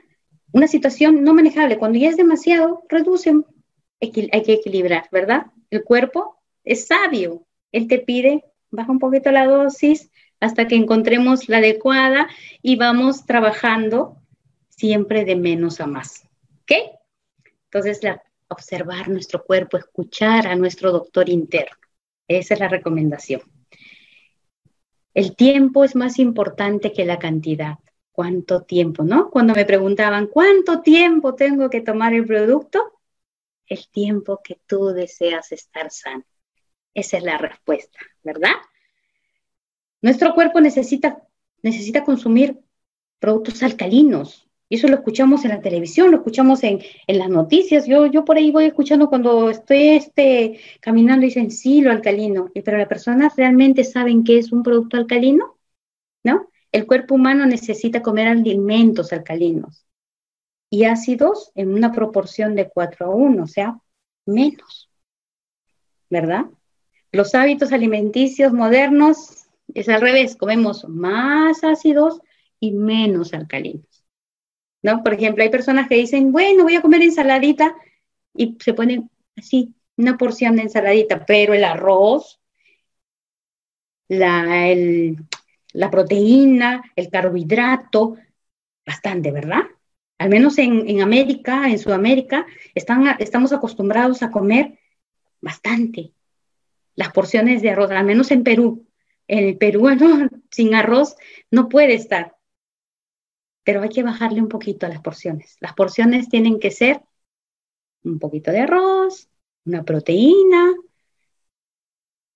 Una situación no manejable, cuando ya es demasiado, reduce. Hay que equilibrar, ¿verdad? El cuerpo es sabio. Él te pide, baja un poquito la dosis hasta que encontremos la adecuada y vamos trabajando siempre de menos a más. ¿Ok? Entonces, la observar nuestro cuerpo, escuchar a nuestro doctor interno. Esa es la recomendación. El tiempo es más importante que la cantidad. ¿Cuánto tiempo, no? Cuando me preguntaban, ¿cuánto tiempo tengo que tomar el producto? El tiempo que tú deseas estar sano. Esa es la respuesta, ¿verdad? Nuestro cuerpo necesita, necesita consumir productos alcalinos, y eso lo escuchamos en la televisión, lo escuchamos en, las noticias. Yo, yo por ahí voy escuchando cuando estoy este, caminando y dicen sí, lo alcalino. Pero las personas realmente saben qué es un producto alcalino, ¿no? El cuerpo humano necesita comer alimentos alcalinos y ácidos en una proporción de 4 a 1, o sea, menos, ¿verdad? Los hábitos alimenticios modernos es al revés, comemos más ácidos y menos alcalinos. ¿No? Por ejemplo, hay personas que dicen, bueno, voy a comer ensaladita y se ponen así, una porción de ensaladita, pero el arroz, la, la proteína, el carbohidrato, bastante, ¿verdad? Al menos en, América, en Sudamérica, están, estamos acostumbrados a comer bastante. Las porciones de arroz, al menos en Perú. En el peruano sin arroz no puede estar pero hay que bajarle un poquito a las porciones. Las porciones tienen que ser un poquito de arroz, una proteína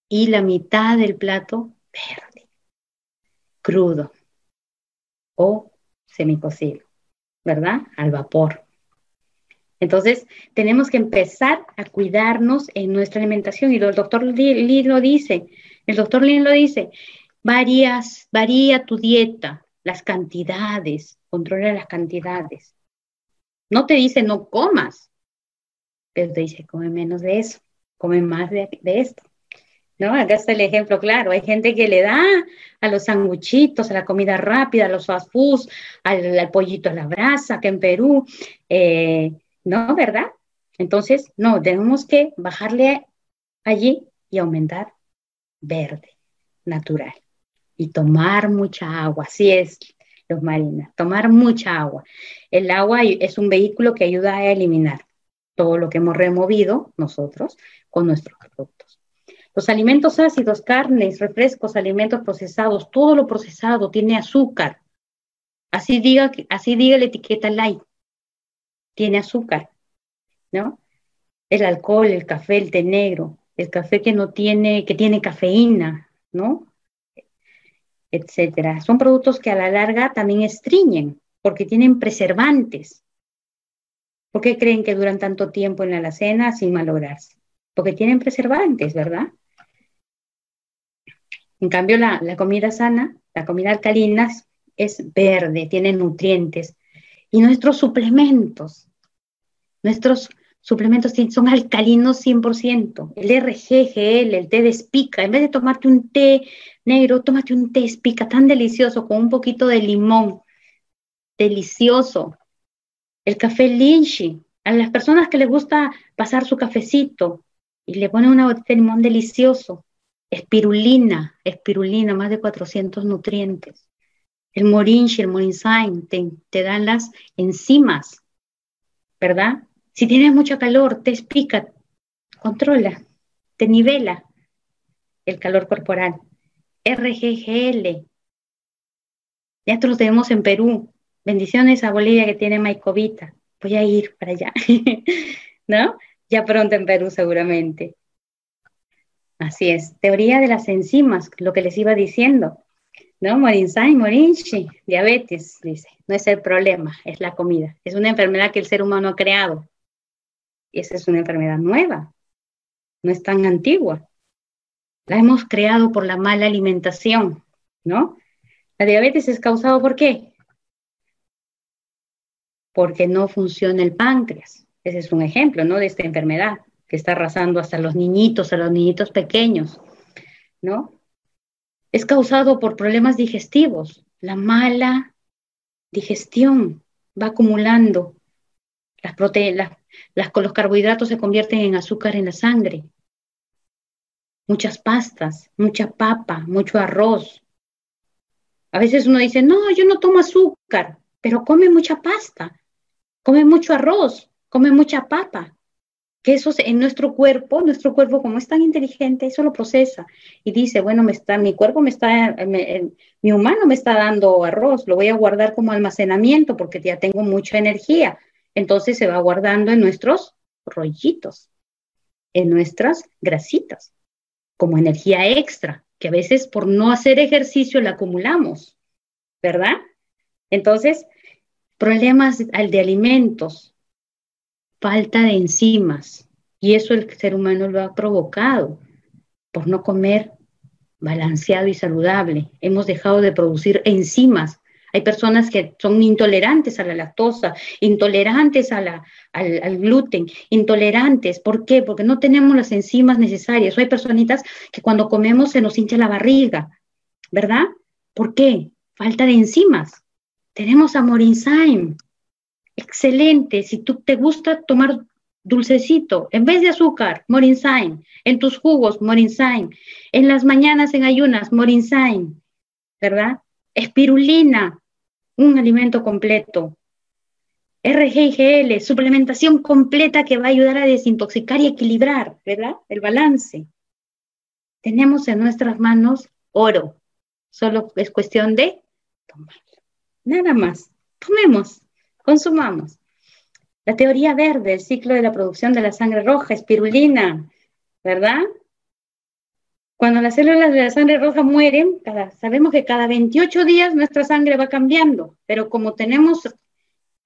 y la mitad del plato verde, crudo o semicocido, ¿verdad? Al vapor. Entonces, tenemos que empezar a cuidarnos en nuestra alimentación y el doctor Lee lo dice, el doctor Lee lo dice, varías, varía tu dieta, las cantidades, controla las cantidades. No te dice no comas, pero te dice come menos de eso, come más de, esto. ¿No? Acá está el ejemplo claro. Hay gente que le da a los sanguchitos, a la comida rápida, a los fast foods, al, pollito a la brasa, que en Perú, eh, ¿no? ¿Verdad? Entonces, no, tenemos que bajarle allí y aumentar verde, natural. Y tomar mucha agua. Así es, los marinas, tomar mucha agua. El agua es un vehículo que ayuda a eliminar todo lo que hemos removido nosotros con nuestros productos. Los alimentos ácidos, carnes, refrescos, alimentos procesados, todo lo procesado tiene azúcar. Así diga, así diga la etiqueta light. Tiene azúcar, ¿no? El alcohol, el café, el té negro, el café que no tiene, que tiene cafeína, ¿no? Etcétera. Son productos que a la larga también estriñen porque tienen preservantes. ¿Por qué creen que duran tanto tiempo en la alacena sin malograrse? Porque tienen preservantes, ¿verdad? En cambio, la, la comida sana, la comida alcalina es verde, tiene nutrientes. Y nuestros suplementos, nuestros suplementos son alcalinos 100%. El RGGL, el té de espica, en vez de tomarte un té negro, tómate un té espica tan delicioso con un poquito de limón. Delicioso. El café Lynchy. A las personas que les gusta pasar su cafecito y le ponen una botella de limón delicioso. Espirulina, espirulina, más de 400 nutrientes. El morinchi, el morinsain, te dan las enzimas, ¿verdad? Si tienes mucho calor, te explica, controla, te nivela. el calor corporal. RGGL. Ya lo tenemos en Perú. Bendiciones a Bolivia que tiene Maicovita. Voy a ir para allá. ¿No? Ya pronto en Perú seguramente. Así es. Teoría de las enzimas, lo que les iba diciendo. ¿No? Morinsay, Morinchi, diabetes, dice. No es el problema, es la comida. Es una enfermedad que el ser humano ha creado. Esa es una enfermedad nueva. No es tan antigua. La hemos creado por la mala alimentación, ¿no? La diabetes es causada por qué? Porque no funciona el páncreas. Ese es un ejemplo, ¿no? De esta enfermedad que está arrasando hasta los niñitos, a los niñitos pequeños, ¿no? Es causado por problemas digestivos. La mala digestión va acumulando. Las proteínas, las, los carbohidratos se convierten en azúcar en la sangre muchas pastas, mucha papa, mucho arroz. A veces uno dice, no, yo no tomo azúcar, pero come mucha pasta, come mucho arroz, come mucha papa. Que eso en nuestro cuerpo, nuestro cuerpo como es tan inteligente, eso lo procesa y dice, bueno, me está, mi cuerpo me está, mi humano me está dando arroz, lo voy a guardar como almacenamiento porque ya tengo mucha energía. Entonces se va guardando en nuestros rollitos, en nuestras grasitas como energía extra, que a veces por no hacer ejercicio la acumulamos, ¿verdad? Entonces, problemas de alimentos, falta de enzimas, y eso el ser humano lo ha provocado por no comer balanceado y saludable. Hemos dejado de producir enzimas hay personas que son intolerantes a la lactosa, intolerantes a la, al, gluten, intolerantes. ¿Por qué? Porque no tenemos las enzimas necesarias. hay personitas que cuando comemos se nos hincha la barriga, ¿verdad? ¿Por qué? Falta de enzimas. Tenemos a Morinzyme. Excelente. Si tú te gusta tomar dulcecito, en vez de azúcar, Morinzyme. En tus jugos, Morinzyme. En las mañanas en ayunas, Morinzyme. ¿Verdad? Espirulina, un alimento completo. RGIGL, suplementación completa que va a ayudar a desintoxicar y equilibrar, ¿verdad? El balance. Tenemos en nuestras manos oro. Solo es cuestión de tomar. Nada más. Tomemos, consumamos. La teoría verde, el ciclo de la producción de la sangre roja, espirulina, ¿verdad? Cuando las células de la sangre roja mueren, sabemos que cada 28 días nuestra sangre va cambiando, pero como tenemos,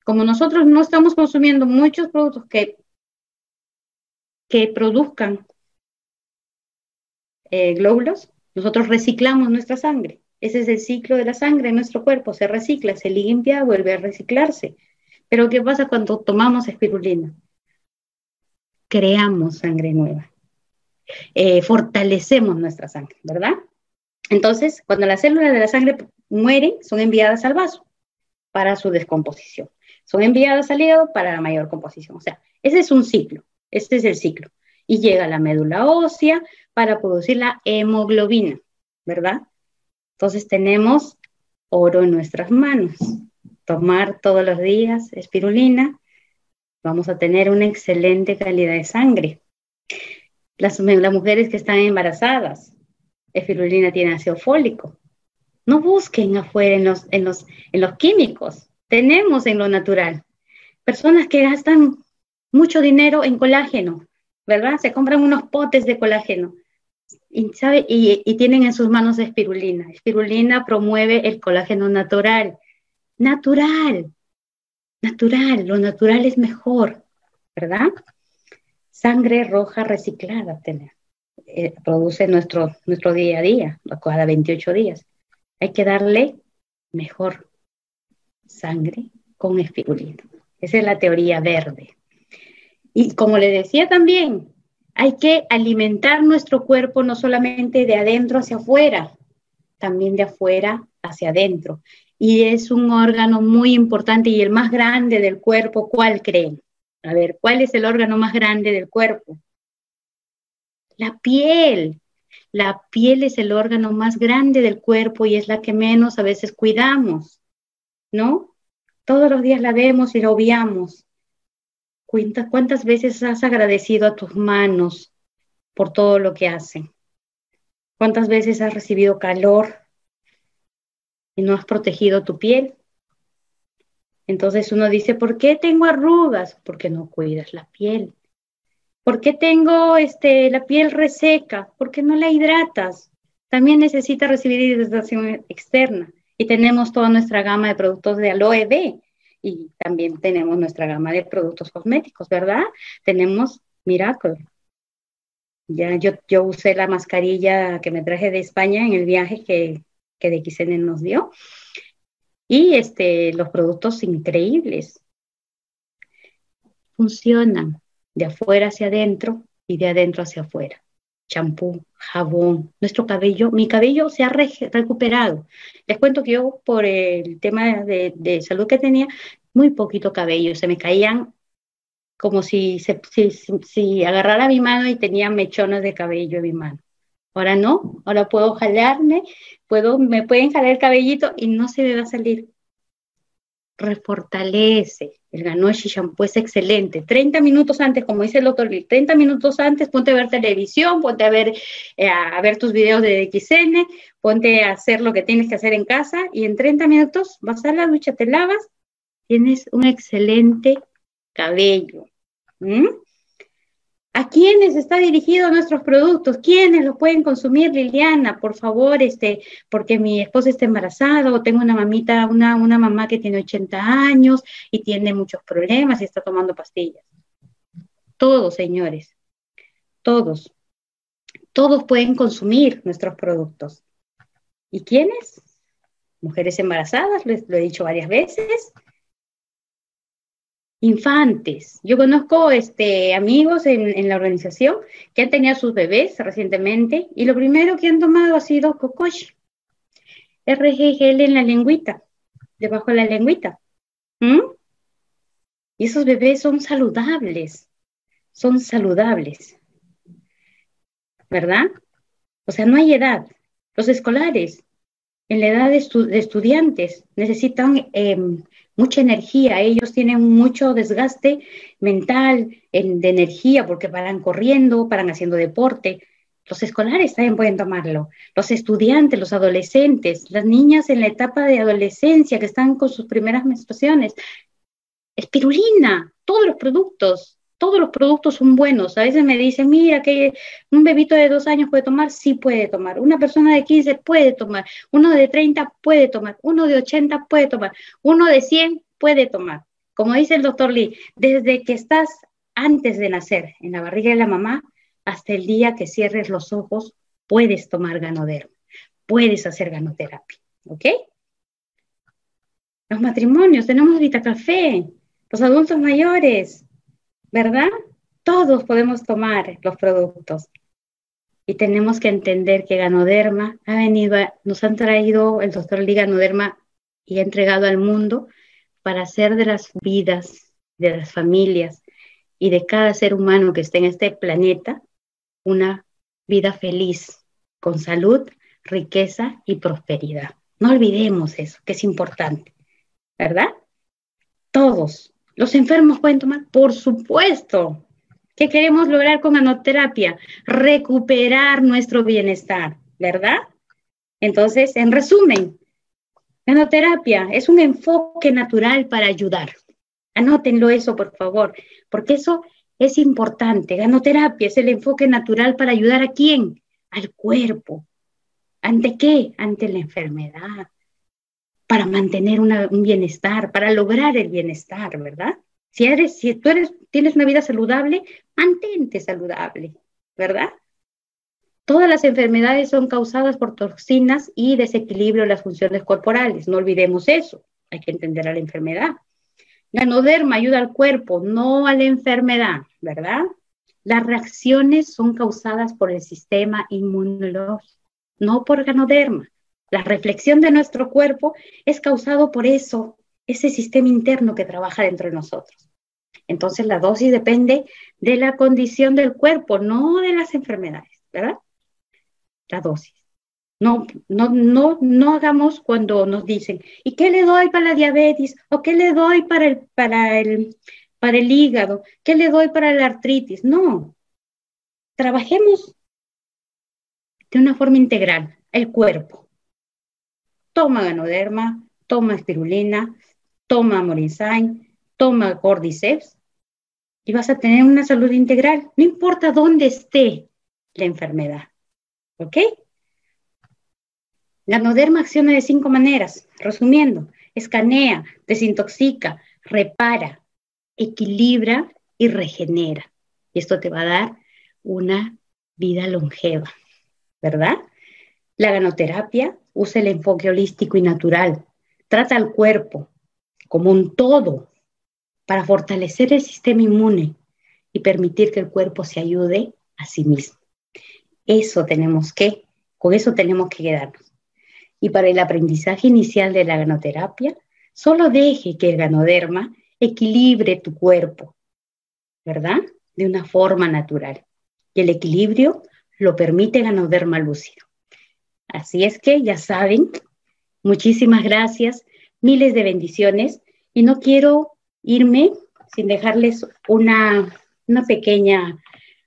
como nosotros no estamos consumiendo muchos productos que, que produzcan eh, glóbulos, nosotros reciclamos nuestra sangre. Ese es el ciclo de la sangre en nuestro cuerpo, se recicla, se limpia, vuelve a reciclarse. Pero ¿qué pasa cuando tomamos espirulina? Creamos sangre nueva. Eh, fortalecemos nuestra sangre, ¿verdad? Entonces, cuando las células de la sangre mueren, son enviadas al vaso para su descomposición. Son enviadas al hígado para la mayor composición. O sea, ese es un ciclo, este es el ciclo. Y llega a la médula ósea para producir la hemoglobina, ¿verdad? Entonces tenemos oro en nuestras manos. Tomar todos los días espirulina, vamos a tener una excelente calidad de sangre las, mujeres que están embarazadas, espirulina tiene ácido fólico. No busquen afuera en los, en, los, en los químicos, tenemos en lo natural. Personas que gastan mucho dinero en colágeno, ¿verdad? Se compran unos potes de colágeno y, y tienen en sus manos espirulina. Espirulina promueve el colágeno natural. Natural, natural, lo natural es mejor, ¿verdad? Sangre roja reciclada. Eh, produce nuestro, nuestro día a día, cada 28 días. Hay que darle mejor sangre con espirulina. Esa es la teoría verde. Y como le decía también, hay que alimentar nuestro cuerpo no solamente de adentro hacia afuera, también de afuera hacia adentro. Y es un órgano muy importante y el más grande del cuerpo, ¿cuál creen? A ver, ¿cuál es el órgano más grande del cuerpo? La piel. La piel es el órgano más grande del cuerpo y es la que menos a veces cuidamos, ¿no? Todos los días la vemos y la obviamos. ¿Cuántas veces has agradecido a tus manos por todo lo que hacen? ¿Cuántas veces has recibido calor y no has protegido tu piel? Entonces uno dice, ¿por qué tengo arrugas? Porque no cuidas la piel. ¿Por qué tengo este, la piel reseca? Porque no la hidratas. También necesita recibir hidratación externa. Y tenemos toda nuestra gama de productos de aloe B. Y también tenemos nuestra gama de productos cosméticos, ¿verdad? Tenemos Miracle. Ya yo, yo usé la mascarilla que me traje de España en el viaje que, que de XN nos dio. Y este, los productos increíbles. Funcionan de afuera hacia adentro y de adentro hacia afuera. Champú, jabón, nuestro cabello, mi cabello se ha recuperado. Les cuento que yo por el tema de, de, salud que tenía, muy poquito cabello, se me caían como si, se, si, si agarrara mi mano y tenía mechones de cabello en mi mano. Ahora no, ahora puedo jalarme, puedo, me pueden jalar el cabellito y no se me va a salir refortalece. El Ganoshi Shampoo es excelente. 30 minutos antes, como dice el doctor 30 minutos antes, ponte a ver televisión, ponte a ver, eh, a ver tus videos de XN, ponte a hacer lo que tienes que hacer en casa y en 30 minutos vas a la ducha, te lavas, tienes un excelente cabello. ¿A quiénes está dirigido nuestros productos? ¿Quiénes lo pueden consumir, Liliana? Por favor, este, porque mi esposa está embarazada o tengo una mamita, una, una mamá que tiene 80 años y tiene muchos problemas y está tomando pastillas. Todos, señores, todos, todos pueden consumir nuestros productos. ¿Y quiénes? Mujeres embarazadas, lo he dicho varias veces, infantes. Yo conozco este, amigos en, la organización que han tenido sus bebés recientemente y lo primero que han tomado ha sido cocosh, RGGL en la lengüita, debajo de la lengüita. Y esos bebés son saludables, son saludables, ¿verdad? O sea, no hay edad. Los escolares, en la edad de, estudiantes, necesitan em, mucha energía, ellos tienen mucho desgaste mental, de energía, porque paran corriendo, paran haciendo deporte. Los escolares también pueden tomarlo, los estudiantes, los adolescentes, las niñas en la etapa de adolescencia que están con sus primeras menstruaciones. Espirulina, todos los productos, todos los productos son buenos. A veces me dicen, mira, que un bebito de dos años puede tomar, sí puede tomar. Una persona de 15 puede tomar. Uno de 30 puede tomar. Uno de 80 puede tomar. Uno de 100 puede tomar. Como dice el doctor Lee, desde que estás antes de nacer en la barriga de la mamá hasta el día que cierres los ojos, puedes tomar ganoderma. Puedes hacer ganoterapia. ¿Ok? Los matrimonios, tenemos Vitacafé. Los adultos mayores, ¿verdad? Todos podemos tomar los productos. Y tenemos que entender que Ganoderma ha venido, nos han traído el doctor Lee Ganoderma y ha entregado al mundo para hacer de las vidas, de las familias y de cada ser humano que esté en este planeta una vida feliz, con salud, riqueza y prosperidad. No olvidemos eso, que es importante, ¿verdad? Todos, ¿Los enfermos pueden tomar? Por supuesto. ¿Qué queremos lograr con anoterapia? Recuperar nuestro bienestar, ¿verdad? Entonces, en resumen, anoterapia es un enfoque natural para ayudar. Anótenlo eso, por favor, porque eso es importante. Ganoterapia es el enfoque natural para ayudar a quién? Al cuerpo. ¿Ante qué? Ante la enfermedad para mantener un bienestar, para lograr el bienestar, ¿verdad? Si, eres, si tú eres, tienes una vida saludable, mantente saludable, ¿verdad? Todas las enfermedades son causadas por toxinas y desequilibrio de las funciones corporales. No olvidemos eso. Hay que entender a la enfermedad. Ganoderma ayuda al cuerpo, no a la enfermedad, ¿verdad? Las reacciones son causadas por el sistema inmunológico, no por ganoderma. La reflexión de nuestro cuerpo es causado por eso, ese sistema interno que trabaja dentro de nosotros. Entonces la dosis depende de la condición del cuerpo, no de las enfermedades, ¿verdad? La dosis. No, no, no, no hagamos cuando nos dicen, ¿y qué le doy para la diabetes? ¿O qué le doy para el, para el, para el hígado? ¿Qué le doy para la artritis? No. Trabajemos de una forma integral, el cuerpo. Toma ganoderma, toma espirulina, toma morinsain, toma cordyceps y vas a tener una salud integral, no importa dónde esté la enfermedad. ¿Ok? Ganoderma acciona de cinco maneras. Resumiendo, escanea, desintoxica, repara, equilibra y regenera. Y esto te va a dar una vida longeva, ¿verdad? La ganoterapia usa el enfoque holístico y natural. Trata al cuerpo como un todo para fortalecer el sistema inmune y permitir que el cuerpo se ayude a sí mismo. Eso tenemos que, con eso tenemos que quedarnos. Y para el aprendizaje inicial de la ganoterapia, solo deje que el ganoderma equilibre tu cuerpo, ¿verdad? De una forma natural. Y el equilibrio lo permite ganoderma lúcido. Así es que ya saben, muchísimas gracias, miles de bendiciones y no quiero irme sin dejarles una, una pequeña,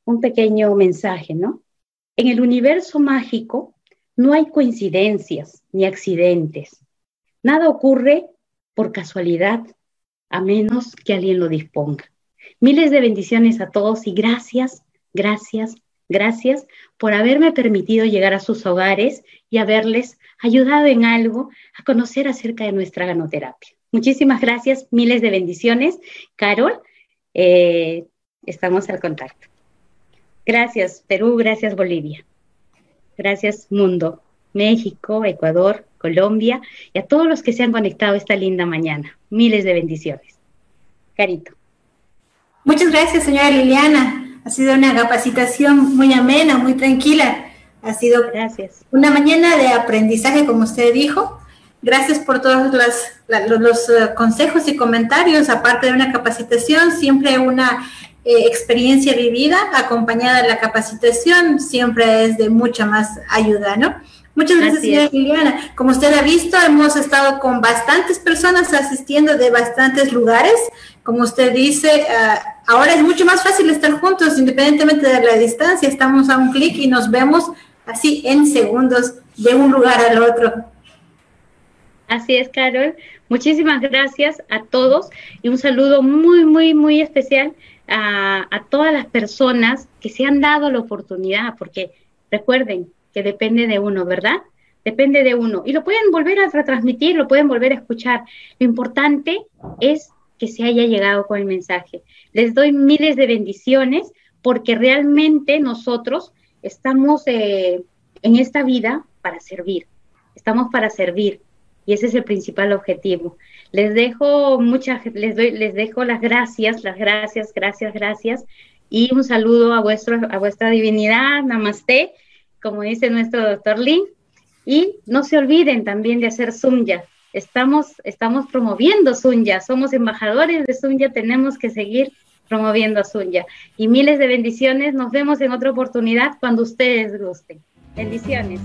un pequeño mensaje, ¿no? En el universo mágico no hay coincidencias ni accidentes. Nada ocurre por casualidad, a menos que alguien lo disponga. Miles de bendiciones a todos y gracias, gracias, gracias por haberme permitido llegar a sus hogares y haberles ayudado en algo a conocer acerca de nuestra ganoterapia. Muchísimas gracias, miles de bendiciones. Carol, eh, estamos al contacto. Gracias, Perú, gracias, Bolivia. Gracias, mundo. México, Ecuador, Colombia y a todos los que se han conectado esta linda mañana. Miles de bendiciones. Carito. Muchas gracias, señora Liliana. Ha sido una capacitación muy amena, muy tranquila. Ha sido gracias. una mañana de aprendizaje, como usted dijo. Gracias por todos los, eh, consejos y comentarios. Aparte de una capacitación, siempre una eh, experiencia vivida acompañada de la capacitación siempre es de mucha más ayuda, ¿no? Muchas gracias, señora Liliana. Como usted ha visto, hemos estado con bastantes personas asistiendo de bastantes lugares. Como usted dice, ah, ahora es mucho más fácil estar juntos, independientemente de la distancia. Estamos a un clic y nos vemos así en segundos de un lugar al otro. Así es, Carol. Muchísimas gracias a todos y un saludo muy, muy, muy especial a, todas las personas que se han dado la oportunidad, porque recuerden, que depende de uno, ¿verdad? Depende de uno. Y lo pueden volver a retransmitir, lo pueden volver a escuchar. Lo importante es que se haya llegado con el mensaje. Les doy miles de bendiciones porque realmente nosotros estamos eh, en esta vida para servir. Estamos para servir y ese es el principal objetivo. Les dejo muchas, les doy, les dejo las gracias, las gracias, gracias, gracias y un saludo a vuestro, a vuestra divinidad, Namaste como dice nuestro doctor Lee. Y no se olviden también de hacer Sunya. Estamos, estamos promoviendo Sunya, somos embajadores de Sunya, tenemos que seguir promoviendo a Sunya. Y miles de bendiciones, nos vemos en otra oportunidad cuando ustedes gusten. Bendiciones.